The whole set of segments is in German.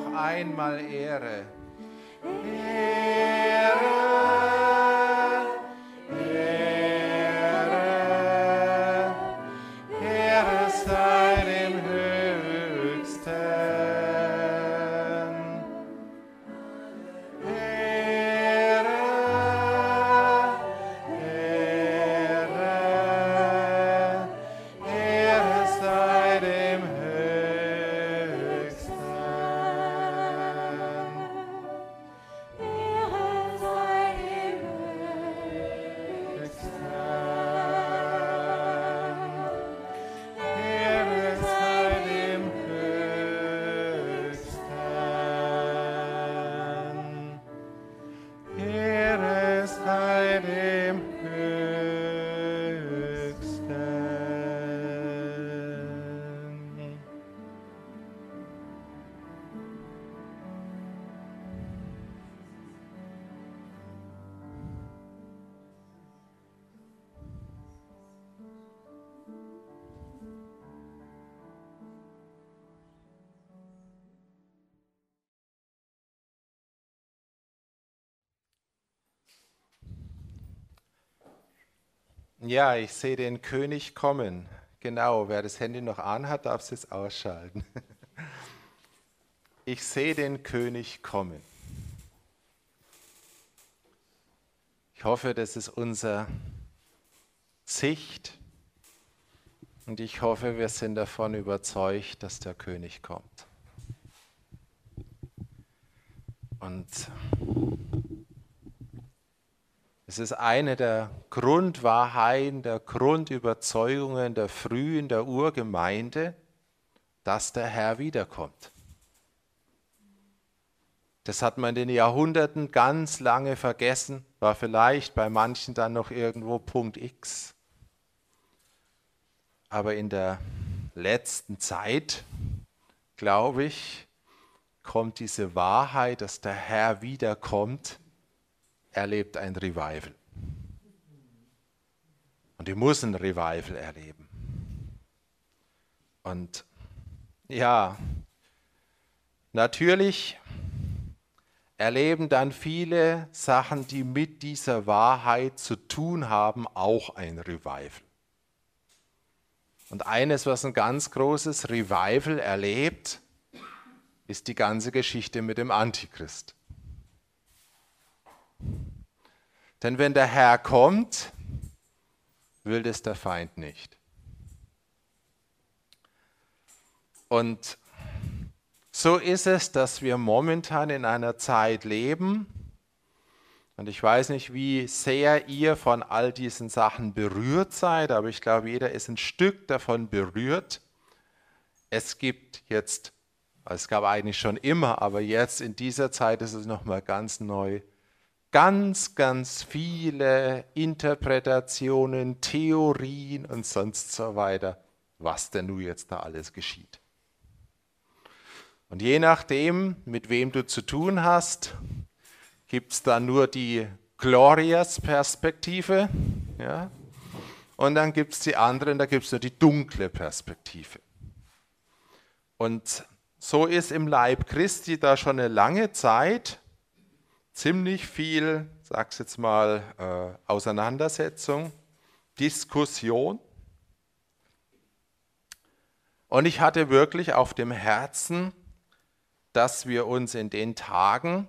noch einmal Ehre. Ja, ich sehe den König kommen. Genau, wer das Handy noch anhat, darf es jetzt ausschalten. Ich sehe den König kommen. Ich hoffe, das ist unsere Sicht und ich hoffe, wir sind davon überzeugt, dass der König kommt. Und es ist eine der Grundwahrheiten, der Grundüberzeugungen der frühen, der Urgemeinde, dass der Herr wiederkommt. Das hat man in den Jahrhunderten ganz lange vergessen, war vielleicht bei manchen dann noch irgendwo Punkt X. Aber in der letzten Zeit, glaube ich, kommt diese Wahrheit, dass der Herr wiederkommt, erlebt ein Revival. Und die muss ein Revival erleben. Und ja, natürlich erleben dann viele Sachen, die mit dieser Wahrheit zu tun haben, auch ein Revival. Und eines, was ein ganz großes Revival erlebt, ist die ganze Geschichte mit dem Antichrist. Denn wenn der Herr kommt, will das der Feind nicht. Und so ist es, dass wir momentan in einer Zeit leben, und ich weiß nicht, wie sehr ihr von all diesen Sachen berührt seid, aber ich glaube, jeder ist ein Stück davon berührt. Es gibt jetzt, es gab eigentlich schon immer, aber jetzt in dieser Zeit ist es nochmal ganz neu, ganz, ganz viele Interpretationen, Theorien und sonst so weiter, was denn nun jetzt da alles geschieht. Und je nachdem, mit wem du zu tun hast, gibt es da nur die Glorious-Perspektive, ja? und dann gibt es die anderen, da gibt es nur die dunkle Perspektive. Und so ist im Leib Christi da schon eine lange Zeit ziemlich viel, sag's jetzt mal, äh, Auseinandersetzung, Diskussion. Und ich hatte wirklich auf dem Herzen, dass wir uns in den Tagen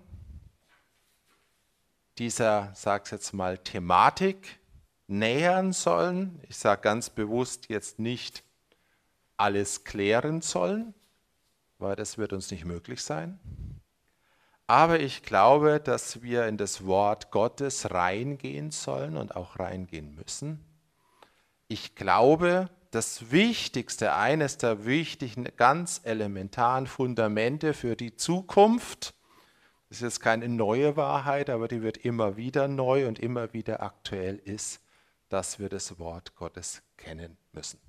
dieser, sag's jetzt mal, Thematik nähern sollen. Ich sage ganz bewusst jetzt nicht alles klären sollen, weil das wird uns nicht möglich sein. Aber ich glaube, dass wir in das Wort Gottes reingehen sollen und auch reingehen müssen. Ich glaube, das Wichtigste, eines der wichtigen, ganz elementaren Fundamente für die Zukunft, das ist jetzt keine neue Wahrheit, aber die wird immer wieder neu und immer wieder aktuell ist, dass wir das Wort Gottes kennen müssen.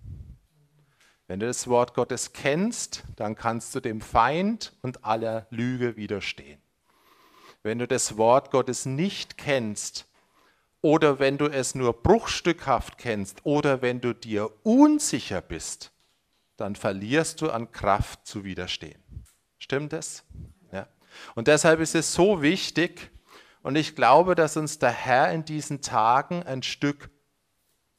Wenn du das Wort Gottes kennst, dann kannst du dem Feind und aller Lüge widerstehen. Wenn du das Wort Gottes nicht kennst oder wenn du es nur bruchstückhaft kennst oder wenn du dir unsicher bist, dann verlierst du an Kraft zu widerstehen. Stimmt es? Ja. Und deshalb ist es so wichtig, und ich glaube, dass uns der Herr in diesen Tagen ein Stück,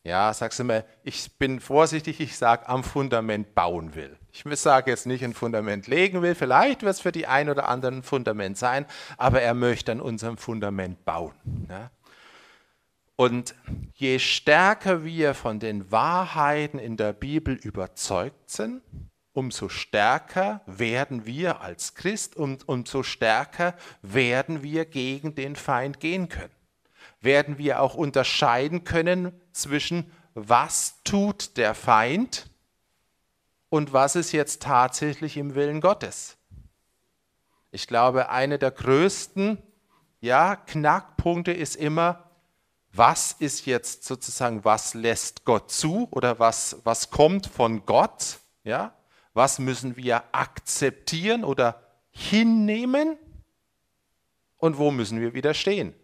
ja, sagst du mal, ich bin vorsichtig, ich sage, am Fundament bauen will. Ich sage jetzt nicht ein Fundament legen will, vielleicht wird es für die ein oder anderen ein Fundament sein, aber er möchte an unserem Fundament bauen. Ja? Und je stärker wir von den Wahrheiten in der Bibel überzeugt sind, umso stärker werden wir als Christ und umso stärker werden wir gegen den Feind gehen können. Werden wir auch unterscheiden können zwischen was tut der Feind und was ist jetzt tatsächlich im Willen Gottes. Ich glaube, eine der größten ja, Knackpunkte ist immer, was ist jetzt sozusagen, was lässt Gott zu oder was, was kommt von Gott? Ja? Was müssen wir akzeptieren oder hinnehmen? Und wo müssen wir widerstehen?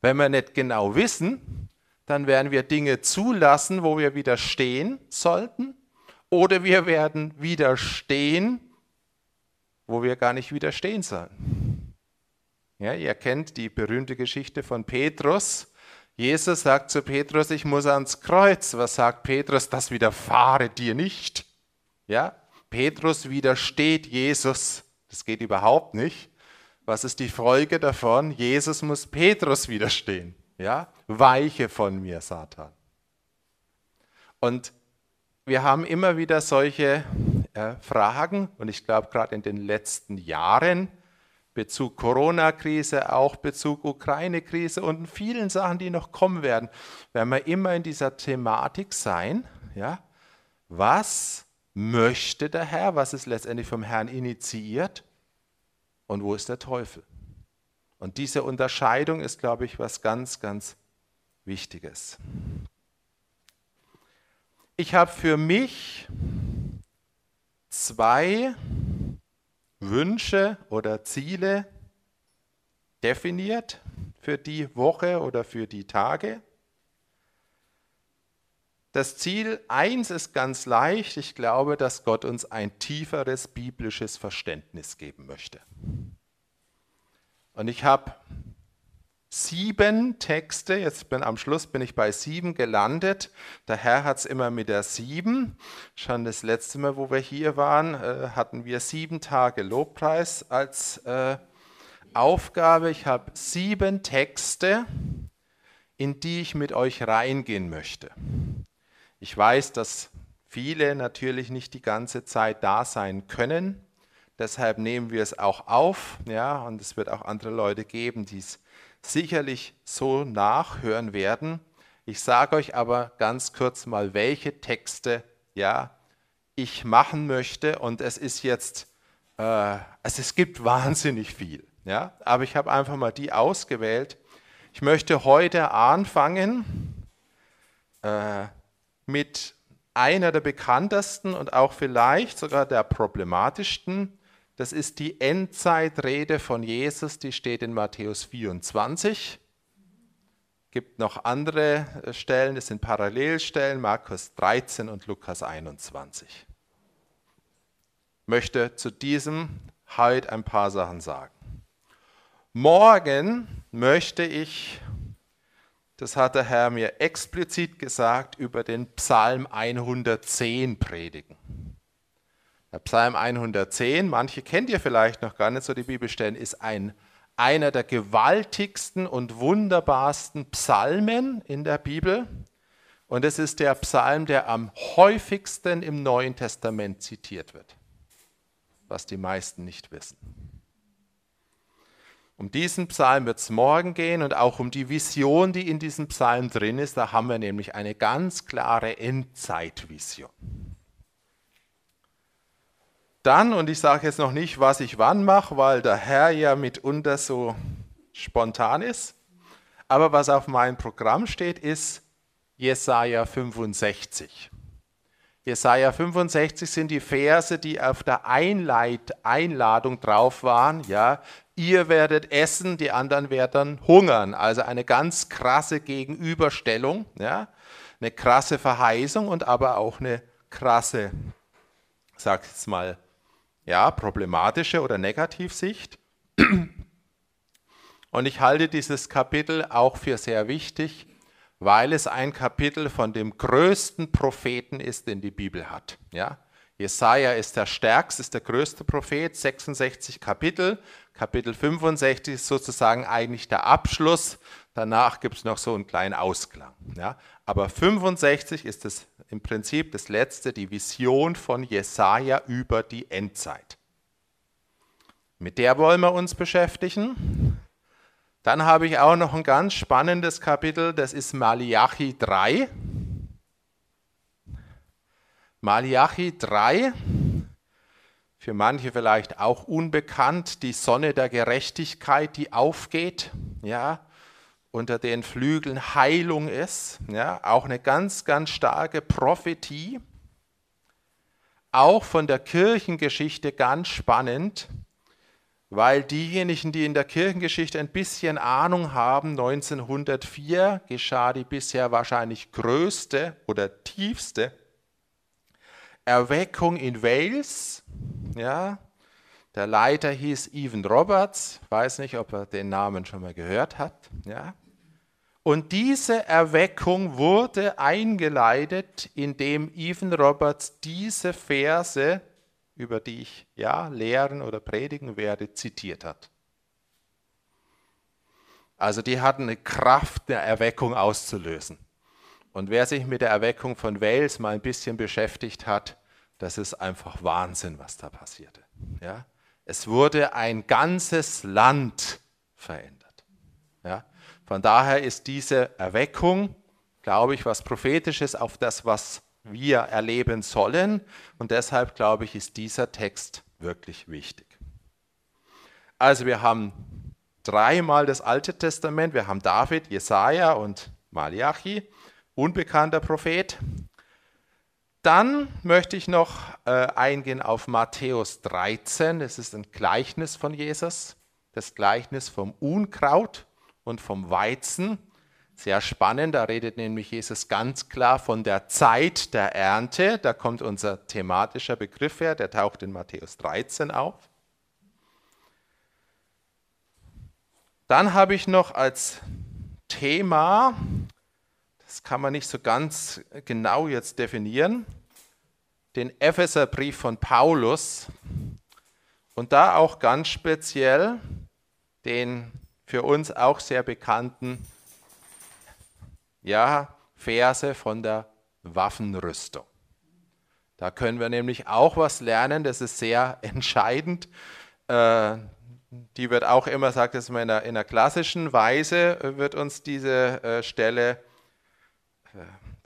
Wenn wir nicht genau wissen, dann werden wir Dinge zulassen, wo wir widerstehen sollten, oder wir werden widerstehen, wo wir gar nicht widerstehen sollen. Ja, ihr kennt die berühmte Geschichte von Petrus, Jesus sagt zu Petrus, ich muss ans Kreuz. Was sagt Petrus? Das widerfahre dir nicht. Ja? Petrus widersteht Jesus. Das geht überhaupt nicht. Was ist die Folge davon? Jesus muss Petrus widerstehen. Ja? Weiche von mir, Satan. Und wir haben immer wieder solche äh, Fragen und ich glaube gerade in den letzten Jahren Bezug Corona-Krise, auch Bezug Ukraine-Krise und vielen Sachen, die noch kommen werden, werden wir immer in dieser Thematik sein. Ja? Was möchte der Herr? Was ist letztendlich vom Herrn initiiert? Und wo ist der Teufel? Und diese Unterscheidung ist, glaube ich, was ganz, ganz Wichtiges. Ich habe für mich zwei Wünsche oder Ziele definiert für die Woche oder für die Tage. Das Ziel 1 ist ganz leicht. Ich glaube, dass Gott uns ein tieferes biblisches Verständnis geben möchte. Und ich habe sieben Texte, jetzt bin am Schluss bin ich bei sieben gelandet. Der Herr hat es immer mit der sieben. Schon das letzte Mal, wo wir hier waren, äh, hatten wir sieben Tage Lobpreis als äh, Aufgabe. Ich habe sieben Texte, in die ich mit euch reingehen möchte. Ich weiß, dass viele natürlich nicht die ganze Zeit da sein können. Deshalb nehmen wir es auch auf, ja, und es wird auch andere Leute geben, die es sicherlich so nachhören werden. Ich sage euch aber ganz kurz mal, welche Texte ja, ich machen möchte. Und es ist jetzt, äh, also es gibt wahnsinnig viel. Ja? Aber ich habe einfach mal die ausgewählt. Ich möchte heute anfangen äh, mit einer der bekanntesten und auch vielleicht sogar der problematischsten das ist die Endzeitrede von Jesus, die steht in Matthäus 24. Es gibt noch andere äh, Stellen, das sind Parallelstellen, Markus 13 und Lukas 21. Ich möchte zu diesem heute ein paar Sachen sagen. Morgen möchte ich, das hat der Herr mir explizit gesagt, über den Psalm 110 predigen. Der Psalm 110, manche kennt ihr vielleicht noch gar nicht so die Bibelstellen, ist ein, einer der gewaltigsten und wunderbarsten Psalmen in der Bibel. Und es ist der Psalm, der am häufigsten im Neuen Testament zitiert wird, was die meisten nicht wissen. Um diesen Psalm wird es morgen gehen und auch um die Vision, die in diesem Psalm drin ist. Da haben wir nämlich eine ganz klare Endzeitvision dann, und ich sage jetzt noch nicht, was ich wann mache, weil der Herr ja mitunter so spontan ist, aber was auf meinem Programm steht, ist Jesaja 65. Jesaja 65 sind die Verse, die auf der Einleit Einladung drauf waren. Ja, ihr werdet essen, die anderen werden hungern. Also eine ganz krasse Gegenüberstellung, ja, eine krasse Verheißung und aber auch eine krasse, sag ich mal, ja, problematische oder Negativsicht. Und ich halte dieses Kapitel auch für sehr wichtig, weil es ein Kapitel von dem größten Propheten ist, den die Bibel hat. Ja? Jesaja ist der stärkste, ist der größte Prophet, 66 Kapitel. Kapitel 65 ist sozusagen eigentlich der Abschluss. Danach gibt es noch so einen kleinen Ausklang. Ja? Aber 65 ist es im Prinzip das letzte, die Vision von Jesaja über die Endzeit. Mit der wollen wir uns beschäftigen. Dann habe ich auch noch ein ganz spannendes Kapitel, das ist Malachi 3. Malachi 3, für manche vielleicht auch unbekannt, die Sonne der Gerechtigkeit, die aufgeht, ja, unter den Flügeln Heilung ist, ja, auch eine ganz, ganz starke Prophetie, auch von der Kirchengeschichte ganz spannend, weil diejenigen, die in der Kirchengeschichte ein bisschen Ahnung haben, 1904 geschah die bisher wahrscheinlich größte oder tiefste Erweckung in Wales. Ja, der Leiter hieß Evan Roberts, weiß nicht, ob er den Namen schon mal gehört hat. Ja. Und diese Erweckung wurde eingeleitet, indem Evan Roberts diese Verse, über die ich ja lehren oder predigen werde, zitiert hat. Also die hatten eine Kraft, eine Erweckung auszulösen. Und wer sich mit der Erweckung von Wales mal ein bisschen beschäftigt hat, das ist einfach Wahnsinn, was da passierte. Ja? Es wurde ein ganzes Land verändert. Ja? Von daher ist diese Erweckung, glaube ich, was prophetisches auf das, was wir erleben sollen. Und deshalb, glaube ich, ist dieser Text wirklich wichtig. Also wir haben dreimal das Alte Testament. Wir haben David, Jesaja und Malachi, unbekannter Prophet. Dann möchte ich noch äh, eingehen auf Matthäus 13. Das ist ein Gleichnis von Jesus, das Gleichnis vom Unkraut und vom Weizen. Sehr spannend, da redet nämlich Jesus ganz klar von der Zeit der Ernte. Da kommt unser thematischer Begriff her, der taucht in Matthäus 13 auf. Dann habe ich noch als Thema das kann man nicht so ganz genau jetzt definieren, den Epheserbrief von Paulus und da auch ganz speziell den für uns auch sehr bekannten ja, Verse von der Waffenrüstung. Da können wir nämlich auch was lernen, das ist sehr entscheidend. Äh, die wird auch immer, sagt es in einer, in einer klassischen Weise, wird uns diese äh, Stelle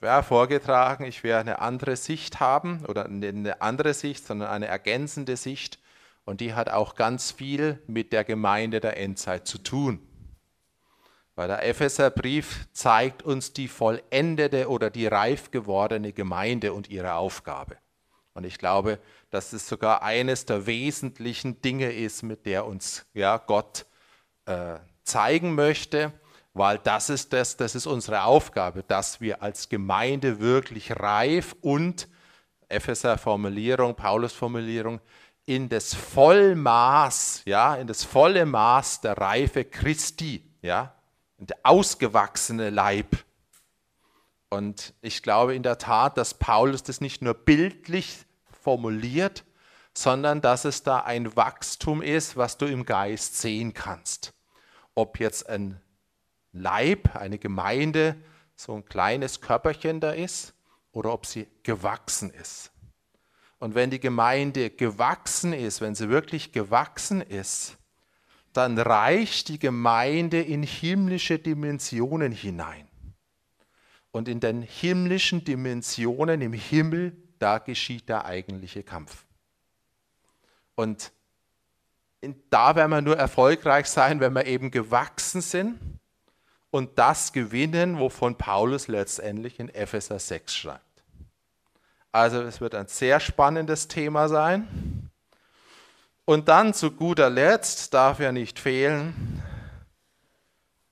ja, vorgetragen, ich werde eine andere Sicht haben oder eine andere Sicht, sondern eine ergänzende Sicht und die hat auch ganz viel mit der Gemeinde der Endzeit zu tun. Weil der Epheserbrief zeigt uns die vollendete oder die reif gewordene Gemeinde und ihre Aufgabe. Und ich glaube, dass es sogar eines der wesentlichen Dinge ist, mit der uns ja, Gott äh, zeigen möchte, weil das ist das, das ist unsere Aufgabe, dass wir als Gemeinde wirklich reif und Epheser Formulierung, Paulus Formulierung in das Vollmaß, ja, in das volle Maß der Reife Christi, ja, der ausgewachsene Leib. Und ich glaube in der Tat, dass Paulus das nicht nur bildlich formuliert, sondern dass es da ein Wachstum ist, was du im Geist sehen kannst. Ob jetzt ein Leib, eine Gemeinde, so ein kleines Körperchen da ist oder ob sie gewachsen ist. Und wenn die Gemeinde gewachsen ist, wenn sie wirklich gewachsen ist, dann reicht die Gemeinde in himmlische Dimensionen hinein. Und in den himmlischen Dimensionen im Himmel, da geschieht der eigentliche Kampf. Und da werden wir nur erfolgreich sein, wenn wir eben gewachsen sind und das gewinnen, wovon Paulus letztendlich in Epheser 6 schreibt. Also es wird ein sehr spannendes Thema sein. Und dann zu guter Letzt darf ja nicht fehlen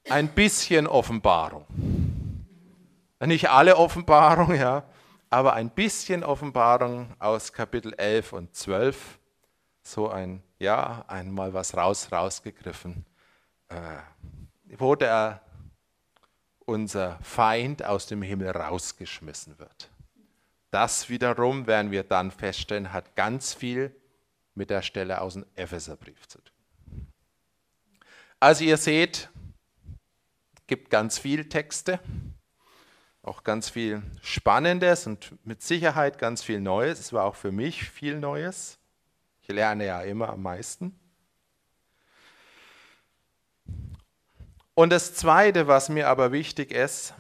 ein bisschen Offenbarung. Nicht alle Offenbarung, ja, aber ein bisschen Offenbarung aus Kapitel 11 und 12 so ein, ja, einmal was raus, rausgegriffen, äh, wo der, unser Feind aus dem Himmel rausgeschmissen wird. Das wiederum, werden wir dann feststellen, hat ganz viel mit der Stelle aus dem Epheserbrief zu tun. Also ihr seht, gibt ganz viel Texte, auch ganz viel Spannendes und mit Sicherheit ganz viel Neues. Es war auch für mich viel Neues. Ich lerne ja immer am meisten. Und das Zweite, was mir aber wichtig ist,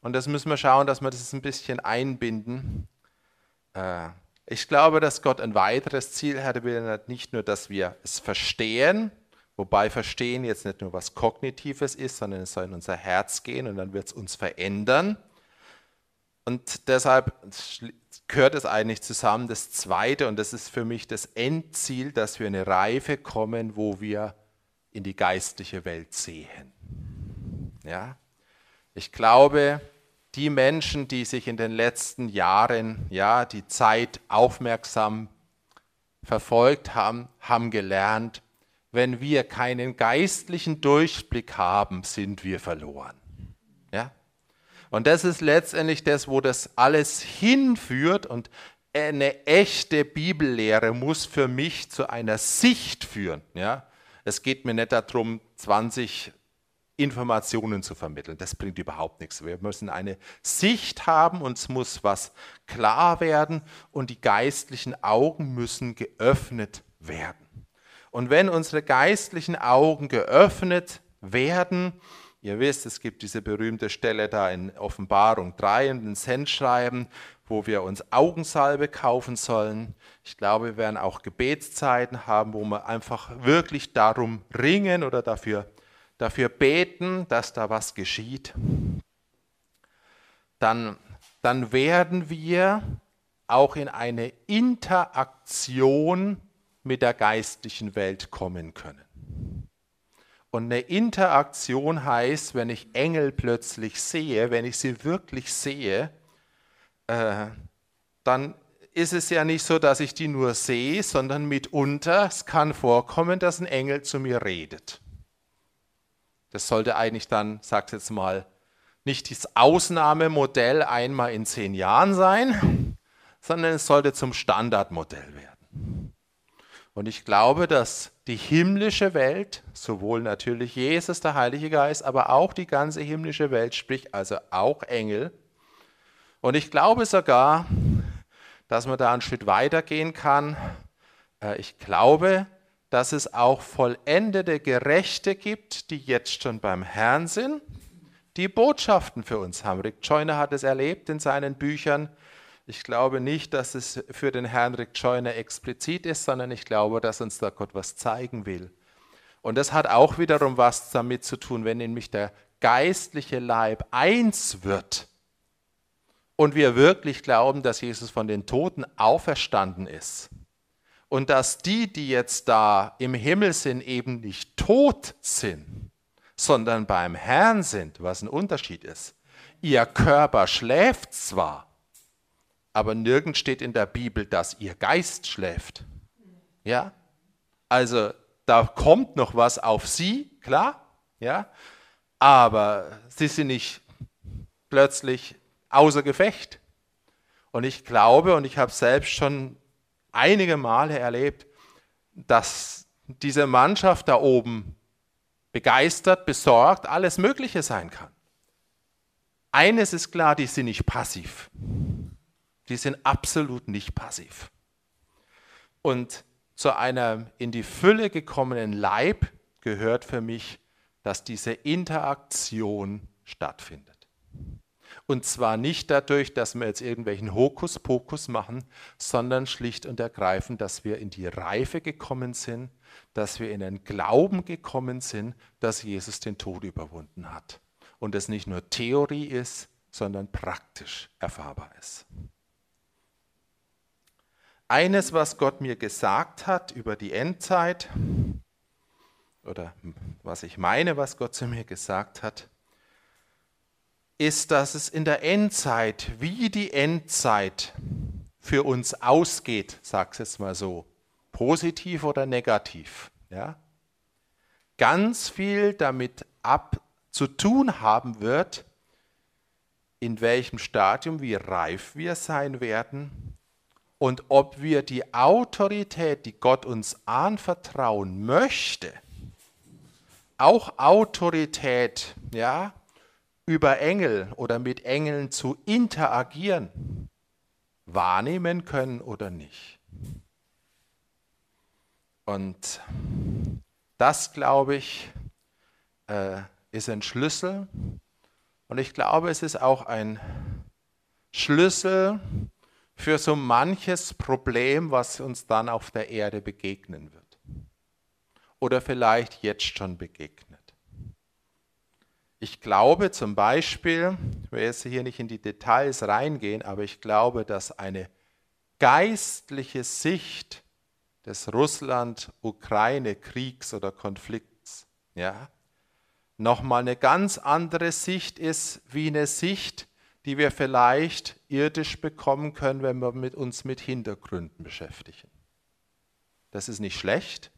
und das müssen wir schauen, dass wir das ein bisschen einbinden. Äh, ich glaube, dass Gott ein weiteres Ziel hatte, nicht nur, dass wir es verstehen, wobei Verstehen jetzt nicht nur was Kognitives ist, sondern es soll in unser Herz gehen und dann wird es uns verändern. Und deshalb gehört es eigentlich zusammen, das Zweite, und das ist für mich das Endziel, dass wir in eine Reife kommen, wo wir in die geistliche Welt sehen. Ja? Ich glaube, die Menschen, die sich in den letzten Jahren ja, die Zeit aufmerksam verfolgt haben, haben gelernt, wenn wir keinen geistlichen Durchblick haben, sind wir verloren. Ja? Und das ist letztendlich das, wo das alles hinführt. Und eine echte Bibellehre muss für mich zu einer Sicht führen. Ja? Es geht mir nicht darum, 20 Informationen zu vermitteln. Das bringt überhaupt nichts. Wir müssen eine Sicht haben, uns muss was klar werden und die geistlichen Augen müssen geöffnet werden. Und wenn unsere geistlichen Augen geöffnet werden, Ihr wisst, es gibt diese berühmte Stelle da in Offenbarung 3 in den Sendschreiben, wo wir uns Augensalbe kaufen sollen. Ich glaube, wir werden auch Gebetszeiten haben, wo wir einfach wirklich darum ringen oder dafür, dafür beten, dass da was geschieht. Dann, dann werden wir auch in eine Interaktion mit der geistlichen Welt kommen können. Und eine Interaktion heißt, wenn ich Engel plötzlich sehe, wenn ich sie wirklich sehe, äh, dann ist es ja nicht so, dass ich die nur sehe, sondern mitunter, es kann vorkommen, dass ein Engel zu mir redet. Das sollte eigentlich dann, sagt jetzt mal, nicht das Ausnahmemodell einmal in zehn Jahren sein, sondern es sollte zum Standardmodell werden. Und ich glaube, dass die himmlische Welt, sowohl natürlich Jesus, der Heilige Geist, aber auch die ganze himmlische Welt, sprich also auch Engel. Und ich glaube sogar, dass man da einen Schritt weiter gehen kann. Äh, ich glaube, dass es auch vollendete Gerechte gibt, die jetzt schon beim Herrn sind, die Botschaften für uns haben. Rick Joyner hat es erlebt in seinen Büchern. Ich glaube nicht, dass es für den Herrn Rick Joyner explizit ist, sondern ich glaube, dass uns da Gott was zeigen will. Und das hat auch wiederum was damit zu tun, wenn nämlich der geistliche Leib eins wird und wir wirklich glauben, dass Jesus von den Toten auferstanden ist und dass die, die jetzt da im Himmel sind, eben nicht tot sind, sondern beim Herrn sind, was ein Unterschied ist. Ihr Körper schläft zwar, aber nirgends steht in der Bibel, dass ihr Geist schläft. Ja? Also da kommt noch was auf sie, klar, ja? Aber sie sind nicht plötzlich außer Gefecht. Und ich glaube, und ich habe selbst schon einige Male erlebt, dass diese Mannschaft da oben begeistert, besorgt, alles Mögliche sein kann. Eines ist klar, die sind nicht passiv. Die sind absolut nicht passiv. Und zu einem in die Fülle gekommenen Leib gehört für mich, dass diese Interaktion stattfindet. Und zwar nicht dadurch, dass wir jetzt irgendwelchen Hokuspokus machen, sondern schlicht und ergreifend, dass wir in die Reife gekommen sind, dass wir in den Glauben gekommen sind, dass Jesus den Tod überwunden hat. Und es nicht nur Theorie ist, sondern praktisch erfahrbar ist. Eines, was Gott mir gesagt hat über die Endzeit, oder was ich meine, was Gott zu mir gesagt hat, ist, dass es in der Endzeit, wie die Endzeit für uns ausgeht, sag's jetzt mal so, positiv oder negativ, ja, ganz viel damit ab zu tun haben wird, in welchem Stadium, wie reif wir sein werden und ob wir die Autorität, die Gott uns anvertrauen möchte, auch Autorität, ja, über Engel oder mit Engeln zu interagieren, wahrnehmen können oder nicht. Und das, glaube ich, äh, ist ein Schlüssel. Und ich glaube, es ist auch ein Schlüssel für so manches Problem, was uns dann auf der Erde begegnen wird. Oder vielleicht jetzt schon begegnet. Ich glaube zum Beispiel, ich will jetzt hier nicht in die Details reingehen, aber ich glaube, dass eine geistliche Sicht des Russland-Ukraine-Kriegs oder Konflikts, ja, nochmal eine ganz andere Sicht ist, wie eine Sicht, die wir vielleicht irdisch bekommen können, wenn wir mit uns mit Hintergründen beschäftigen. Das ist nicht schlecht,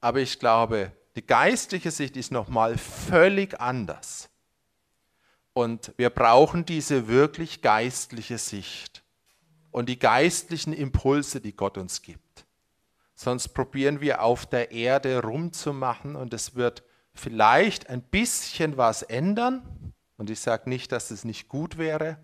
aber ich glaube, die geistliche Sicht ist nochmal völlig anders. Und wir brauchen diese wirklich geistliche Sicht und die geistlichen Impulse, die Gott uns gibt. Sonst probieren wir auf der Erde rumzumachen und es wird vielleicht ein bisschen was ändern. Und ich sage nicht, dass es nicht gut wäre,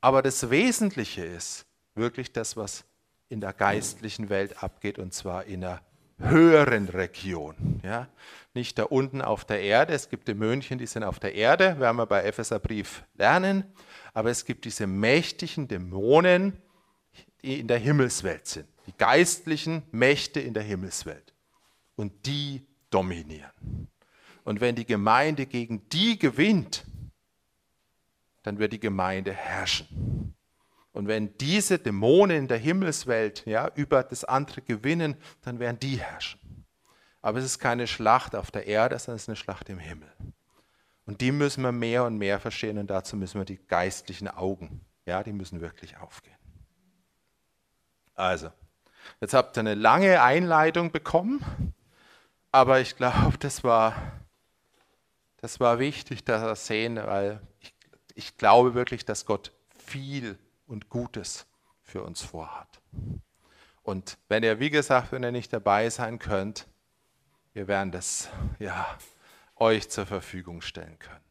aber das Wesentliche ist wirklich das, was in der geistlichen Welt abgeht, und zwar in der höheren Region. Ja? Nicht da unten auf der Erde. Es gibt Dämonchen, die sind auf der Erde, werden wir bei Epheserbrief lernen. Aber es gibt diese mächtigen Dämonen, die in der Himmelswelt sind. Die geistlichen Mächte in der Himmelswelt. Und die dominieren. Und wenn die Gemeinde gegen die gewinnt, dann wird die Gemeinde herrschen. Und wenn diese Dämonen in der Himmelswelt ja, über das andere gewinnen, dann werden die herrschen. Aber es ist keine Schlacht auf der Erde, sondern es ist eine Schlacht im Himmel. Und die müssen wir mehr und mehr verstehen und dazu müssen wir die geistlichen Augen, ja, die müssen wirklich aufgehen. Also, jetzt habt ihr eine lange Einleitung bekommen, aber ich glaube, das war, das war wichtig, dass wir sehen, weil ich, ich glaube wirklich, dass Gott viel und Gutes für uns vorhat. Und wenn ihr, wie gesagt, wenn ihr nicht dabei sein könnt, wir werden das ja euch zur Verfügung stellen können.